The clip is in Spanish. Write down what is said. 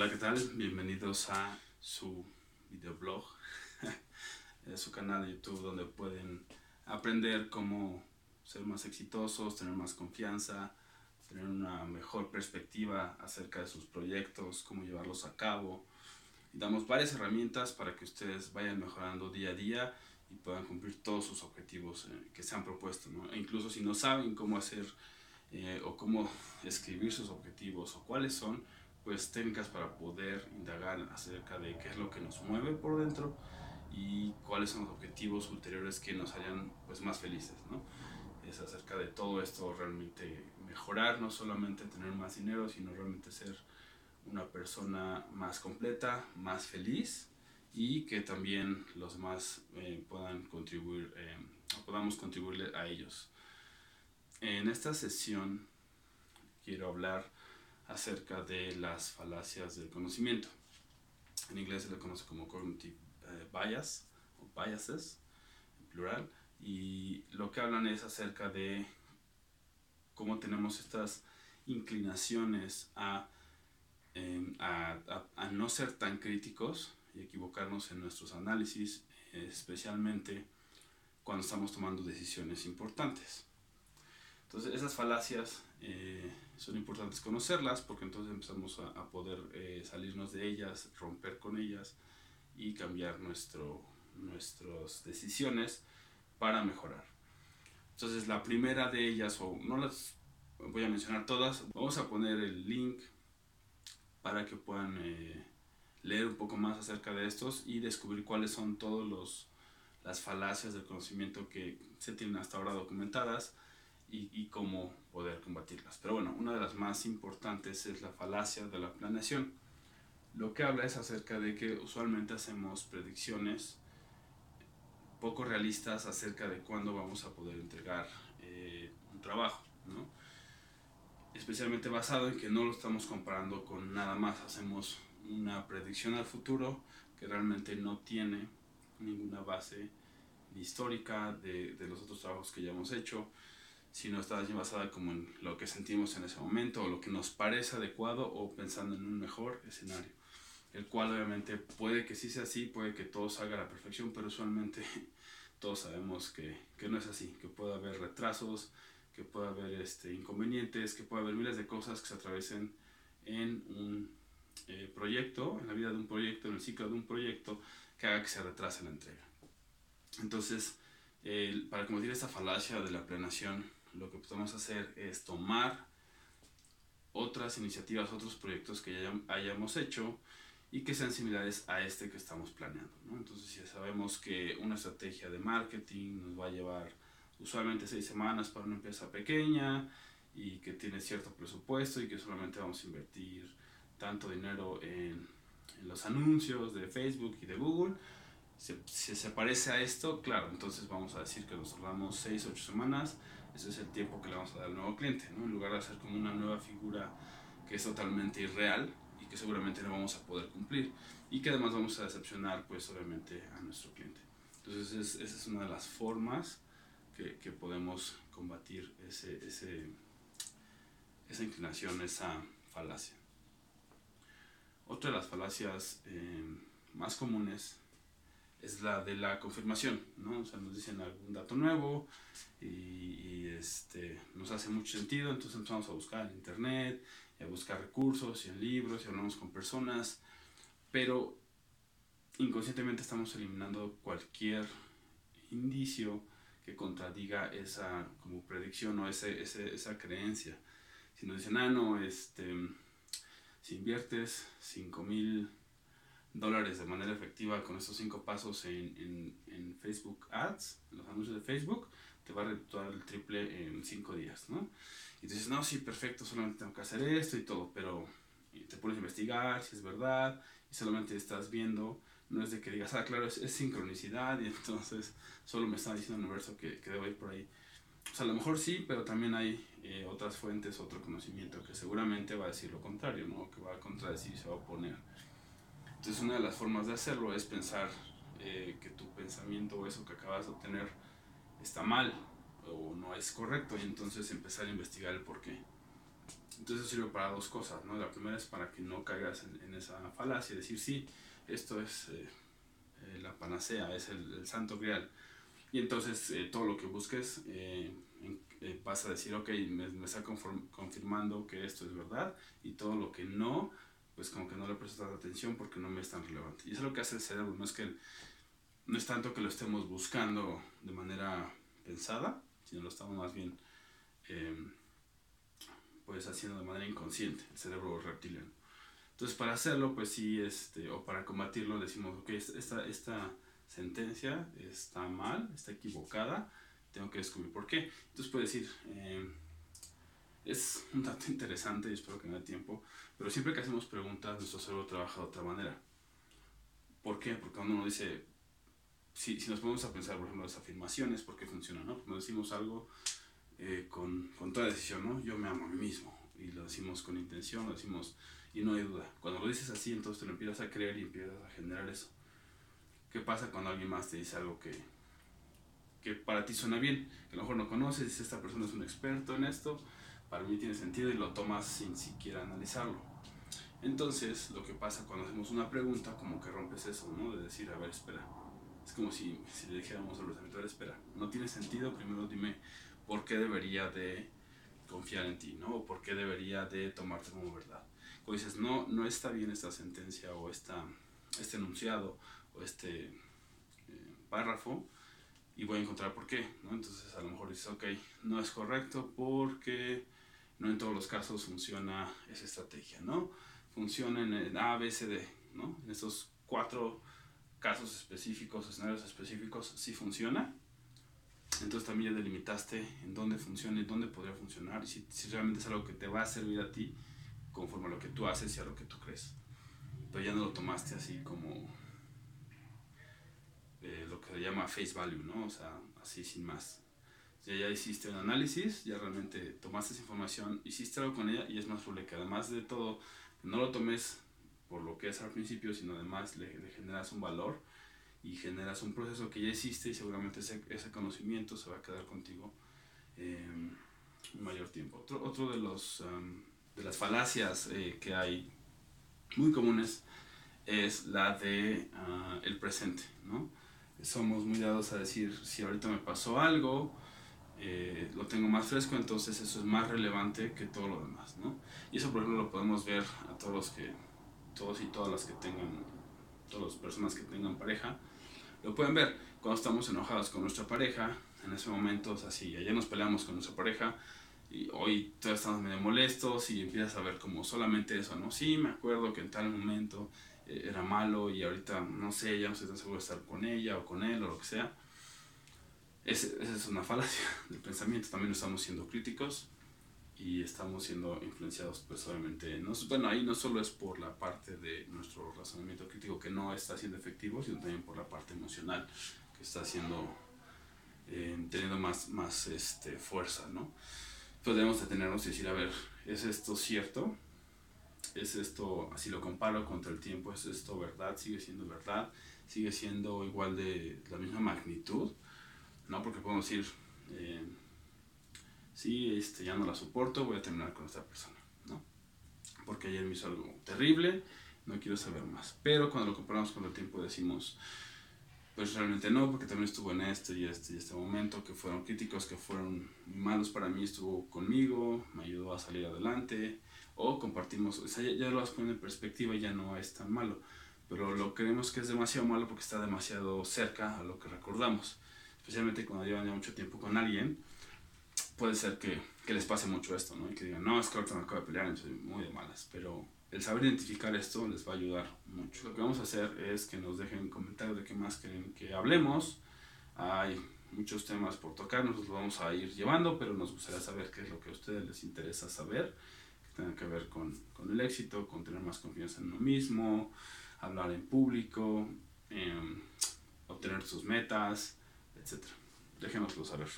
Hola, ¿qué tal? Bienvenidos a su videoblog, su canal de YouTube donde pueden aprender cómo ser más exitosos, tener más confianza, tener una mejor perspectiva acerca de sus proyectos, cómo llevarlos a cabo. Y damos varias herramientas para que ustedes vayan mejorando día a día y puedan cumplir todos sus objetivos eh, que se han propuesto. ¿no? E incluso si no saben cómo hacer eh, o cómo escribir sus objetivos o cuáles son, pues técnicas para poder indagar acerca de qué es lo que nos mueve por dentro y cuáles son los objetivos ulteriores que nos harían pues más felices, ¿no? Es acerca de todo esto realmente mejorar, no solamente tener más dinero, sino realmente ser una persona más completa, más feliz y que también los demás eh, puedan contribuir, eh, podamos contribuirle a ellos. En esta sesión quiero hablar acerca de las falacias del conocimiento. En inglés se le conoce como cognitive eh, bias o biases, en plural, y lo que hablan es acerca de cómo tenemos estas inclinaciones a, em, a, a, no ser tan críticos y equivocarnos en nuestros análisis, especialmente cuando estamos tomando decisiones importantes. Entonces esas falacias eh, son importantes conocerlas porque entonces empezamos a, poder eh, salirnos de ellas, romper con ellas y cambiar nuestro, nuestras decisiones para mejorar. Entonces la primera de ellas, o no las voy a mencionar todas, vamos a poner el link para que puedan eh, leer un poco más acerca de estos y descubrir cuáles son todas las falacias del conocimiento que se tienen hasta ahora documentadas y, y, cómo poder combatirlas. Pero bueno, una de las más importantes es la falacia de la planeación. Lo que habla es acerca de que usualmente hacemos predicciones poco realistas acerca de cuándo vamos a poder entregar eh, un trabajo, ¿no? especialmente basado en que no lo estamos comparando con nada más, hacemos una predicción al futuro que realmente no tiene ninguna base histórica de, de los otros trabajos que ya hemos hecho, sino está basada como en lo que sentimos en ese momento o lo que nos parece adecuado o pensando en un mejor escenario. El cual obviamente puede que sí sea así, puede que todo salga a la perfección, pero usualmente todos sabemos que, que no es así, que puede haber retrasos, que puede haber este, inconvenientes, que puede haber miles de cosas que se atraviesen en un eh, proyecto, en la vida de un proyecto, en el ciclo de un proyecto, que haga que se retrase la entrega. Entonces, para combatir esta falacia de la planeación, lo que podemos hacer es tomar otras iniciativas, otros proyectos que ya hayamos hecho y que sean similares a este que estamos planeando. ¿no? Entonces, si sabemos que una estrategia de marketing nos va a llevar usualmente seis semanas para una empresa pequeña y que tiene cierto presupuesto y que solamente vamos a invertir tanto dinero en, en los anuncios de Facebook y de Google, si, se parece a esto, claro, entonces vamos a decir que nos tardamos 6, 8 semanas, ese es el tiempo que le vamos a dar al nuevo cliente, ¿no? en lugar de hacer como una nueva figura que es totalmente irreal y que seguramente no vamos a poder cumplir y que además vamos a decepcionar pues obviamente a nuestro cliente. Entonces esa es una de las formas que, que podemos combatir ese, ese, esa inclinación, esa falacia. Otra de las falacias eh, más comunes es la de la confirmación, ¿no? O sea, nos dicen algún dato nuevo y, este, nos hace mucho sentido, entonces empezamos a buscar en internet, y a buscar recursos y en libros y hablamos con personas, pero inconscientemente estamos eliminando cualquier indicio que contradiga esa como predicción o ese, ese, esa creencia. Si nos dicen, ah, no, este, si inviertes 5 mil dólares de manera efectiva con estos cinco pasos en, en, en, Facebook Ads, en los anuncios de Facebook, te va a redituar el triple en cinco días, ¿no? Y dices, no, sí, perfecto, solamente tengo que hacer esto y todo, pero te pones a investigar si es verdad y solamente estás viendo, no es de que digas, ah, claro, es, es sincronicidad y entonces solo me está diciendo el universo que, que debo ir por ahí. O sea, a lo mejor sí, pero también hay eh, otras fuentes, otro conocimiento que seguramente va a decir lo contrario, ¿no? Que va a contradecir se va a oponer. Entonces una de las formas de hacerlo es pensar eh, que tu pensamiento o eso que acabas de obtener está mal o no es correcto y entonces empezar a investigar el por qué. entonces eso sirve para dos cosas, ¿no? La primera es para que no caigas en, en esa falacia, decir, sí, esto es eh, eh, la panacea, es el, el, santo grial. Y entonces eh, todo lo que busques vas a decir, ok, me, me está confirmando que esto es verdad y todo lo que no, pues como que no le prestas atención porque no me es tan relevante. Y eso es lo que hace el cerebro, no es que no es tanto que lo estemos buscando de manera pensada, sino lo estamos más bien pues haciendo de manera inconsciente, el cerebro reptiliano. Entonces para hacerlo, pues sí, este, o para combatirlo, decimos, ok, esta, esta sentencia está mal, está equivocada, tengo que descubrir por qué. Entonces puede decir, eh, es un dato interesante y espero que no dé tiempo, pero siempre que hacemos preguntas, nuestro cerebro trabaja de otra manera. ¿Por qué? Porque cuando uno dice, si, si nos ponemos a pensar, por ejemplo, las afirmaciones, ¿por qué funcionan? ¿no? Cuando decimos algo, eh, con, con, toda decisión, ¿no? Yo me amo a mí mismo. Y lo decimos con intención, lo decimos y no hay duda. Cuando lo dices así, entonces te lo empiezas a creer y empiezas a generar eso. ¿Qué pasa cuando alguien más te dice algo que, que para ti suena bien? Que a lo mejor no conoces, esta persona es un experto en esto, para mí tiene sentido y lo tomas sin siquiera analizarlo. Entonces, lo que pasa cuando hacemos una pregunta, como que rompes eso, ¿no? De decir, a ver, espera. Es como si, si le dijéramos al pensamiento, espera, no tiene sentido, primero dime por qué debería de confiar en ti, ¿no? Por qué debería de tomarte como verdad. O dices, no, no está bien esta sentencia o esta, este enunciado o este eh, párrafo y voy a encontrar por qué, ¿no? Entonces a lo mejor dices, ok, no es correcto porque no en todos los casos funciona esa estrategia, ¿no? Funciona en A, B, C, D, ¿no? En estos cuatro casos específicos, escenarios específicos, sí funciona, entonces también ya delimitaste en dónde funciona y dónde podría funcionar y si, si, realmente es algo que te va a servir a ti conforme a lo que tú haces y a lo que tú crees. Pero ya no lo tomaste así como eh, lo que se llama face value, ¿no? O sea, así sin más. Ya, ya hiciste un análisis, ya realmente tomaste esa información, hiciste algo con ella y es más probable que además de todo no lo tomes por lo que es al principio, sino además le, le generas un valor y generas un proceso que ya existe y seguramente ese, ese conocimiento se va a quedar contigo eh, mayor tiempo. Otro, otro de, los, um, de las falacias eh, que hay muy comunes es la de uh, el presente, ¿no? Somos muy dados a decir, si ahorita me pasó algo, eh, lo tengo más fresco, entonces eso es más relevante que todo lo demás, ¿no? Y eso, por ejemplo, lo podemos ver a todos los que, todos y todas las que tengan, todas las personas que tengan pareja, lo pueden ver cuando estamos enojados con nuestra pareja, en ese momento, o sea, si ayer nos peleamos con nuestra pareja y hoy todos estamos medio molestos y empiezas a ver como solamente eso, ¿no? Sí, me acuerdo que en tal momento eh, era malo y ahorita, no sé, ya no estoy tan seguro estar con ella o con él o lo que sea. Esa es una falacia del pensamiento, también estamos siendo críticos y estamos siendo influenciados pues obviamente, no, bueno, ahí no solo es por la parte de nuestro razonamiento crítico que no está siendo efectivo, sino también por la parte emocional que está siendo, eh, teniendo más, más este, fuerza, ¿no? Pues debemos detenernos y decir, a ver, ¿es esto cierto? ¿Es esto, así lo comparo contra el tiempo, es esto verdad? ¿Sigue siendo verdad? ¿Sigue siendo igual de la misma magnitud? ¿No? Porque podemos decir... Eh, sí, este, ya no la soporto, voy a terminar con esta persona, ¿no? Porque ayer me hizo algo terrible, no quiero saber más. Pero cuando lo comparamos con el tiempo decimos, pues realmente no, porque también estuvo en este y este y este momento, que fueron críticos, que fueron malos para mí, estuvo conmigo, me ayudó a salir adelante, o compartimos, o sea, ya, ya lo vas poniendo en perspectiva y ya no es tan malo, pero lo creemos que es demasiado malo porque está demasiado cerca a lo que recordamos, especialmente cuando llevan ya mucho tiempo con alguien, puede ser que, que, les pase mucho esto, ¿no? Y que digan, no, es que ahorita me acabo de pelear, soy muy de malas. Pero el saber identificar esto les va a ayudar mucho. Lo que vamos a hacer es que nos dejen comentarios de qué más quieren que hablemos. Hay muchos temas por tocar, nosotros los vamos a ir llevando, pero nos gustaría saber qué es lo que a ustedes les interesa saber, que tenga que ver con, con el éxito, con tener más confianza en uno mismo, hablar en público, eh, obtener sus metas, etc. Déjenoslo saber.